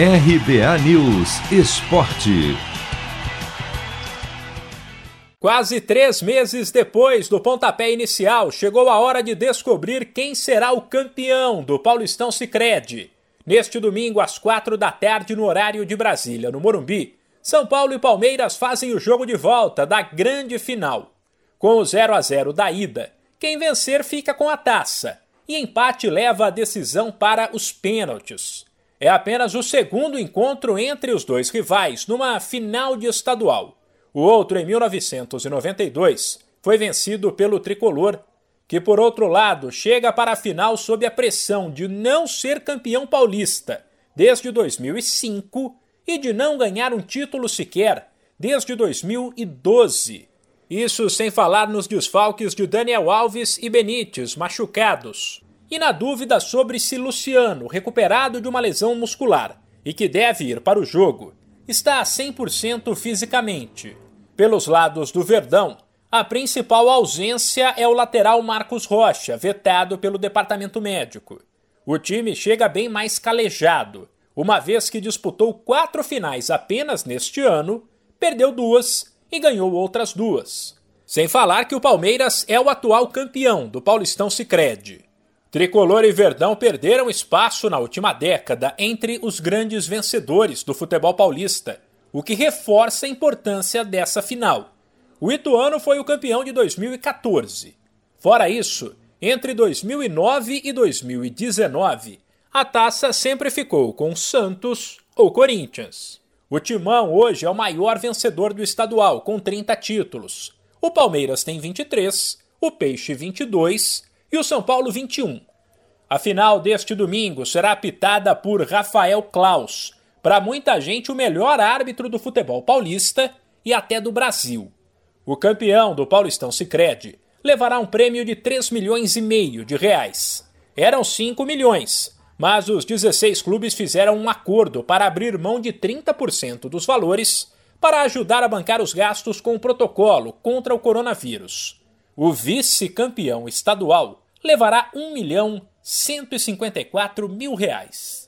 RBA News Esporte. Quase três meses depois do pontapé inicial, chegou a hora de descobrir quem será o campeão do Paulistão Sicredi. Neste domingo, às quatro da tarde, no horário de Brasília, no Morumbi, São Paulo e Palmeiras fazem o jogo de volta da grande final. Com o 0 a 0 da ida, quem vencer fica com a taça, e empate leva a decisão para os pênaltis. É apenas o segundo encontro entre os dois rivais numa final de estadual. O outro, em 1992, foi vencido pelo tricolor, que, por outro lado, chega para a final sob a pressão de não ser campeão paulista desde 2005 e de não ganhar um título sequer desde 2012. Isso sem falar nos desfalques de Daniel Alves e Benítez machucados. E na dúvida sobre se Luciano, recuperado de uma lesão muscular e que deve ir para o jogo, está a 100% fisicamente. Pelos lados do Verdão, a principal ausência é o lateral Marcos Rocha, vetado pelo departamento médico. O time chega bem mais calejado, uma vez que disputou quatro finais apenas neste ano, perdeu duas e ganhou outras duas. Sem falar que o Palmeiras é o atual campeão do Paulistão Sicredi. Tricolor e Verdão perderam espaço na última década entre os grandes vencedores do futebol paulista, o que reforça a importância dessa final. O Ituano foi o campeão de 2014. Fora isso, entre 2009 e 2019, a taça sempre ficou com Santos ou Corinthians. O Timão hoje é o maior vencedor do estadual, com 30 títulos. O Palmeiras tem 23, o Peixe 22 e o São Paulo 21. A final deste domingo será apitada por Rafael Klaus, para muita gente o melhor árbitro do futebol paulista e até do Brasil. O campeão do Paulistão Sicredi levará um prêmio de 3 milhões e meio de reais. Eram 5 milhões, mas os 16 clubes fizeram um acordo para abrir mão de 30% dos valores para ajudar a bancar os gastos com o protocolo contra o coronavírus. O vice-campeão estadual levará 1 milhão 154 mil reais.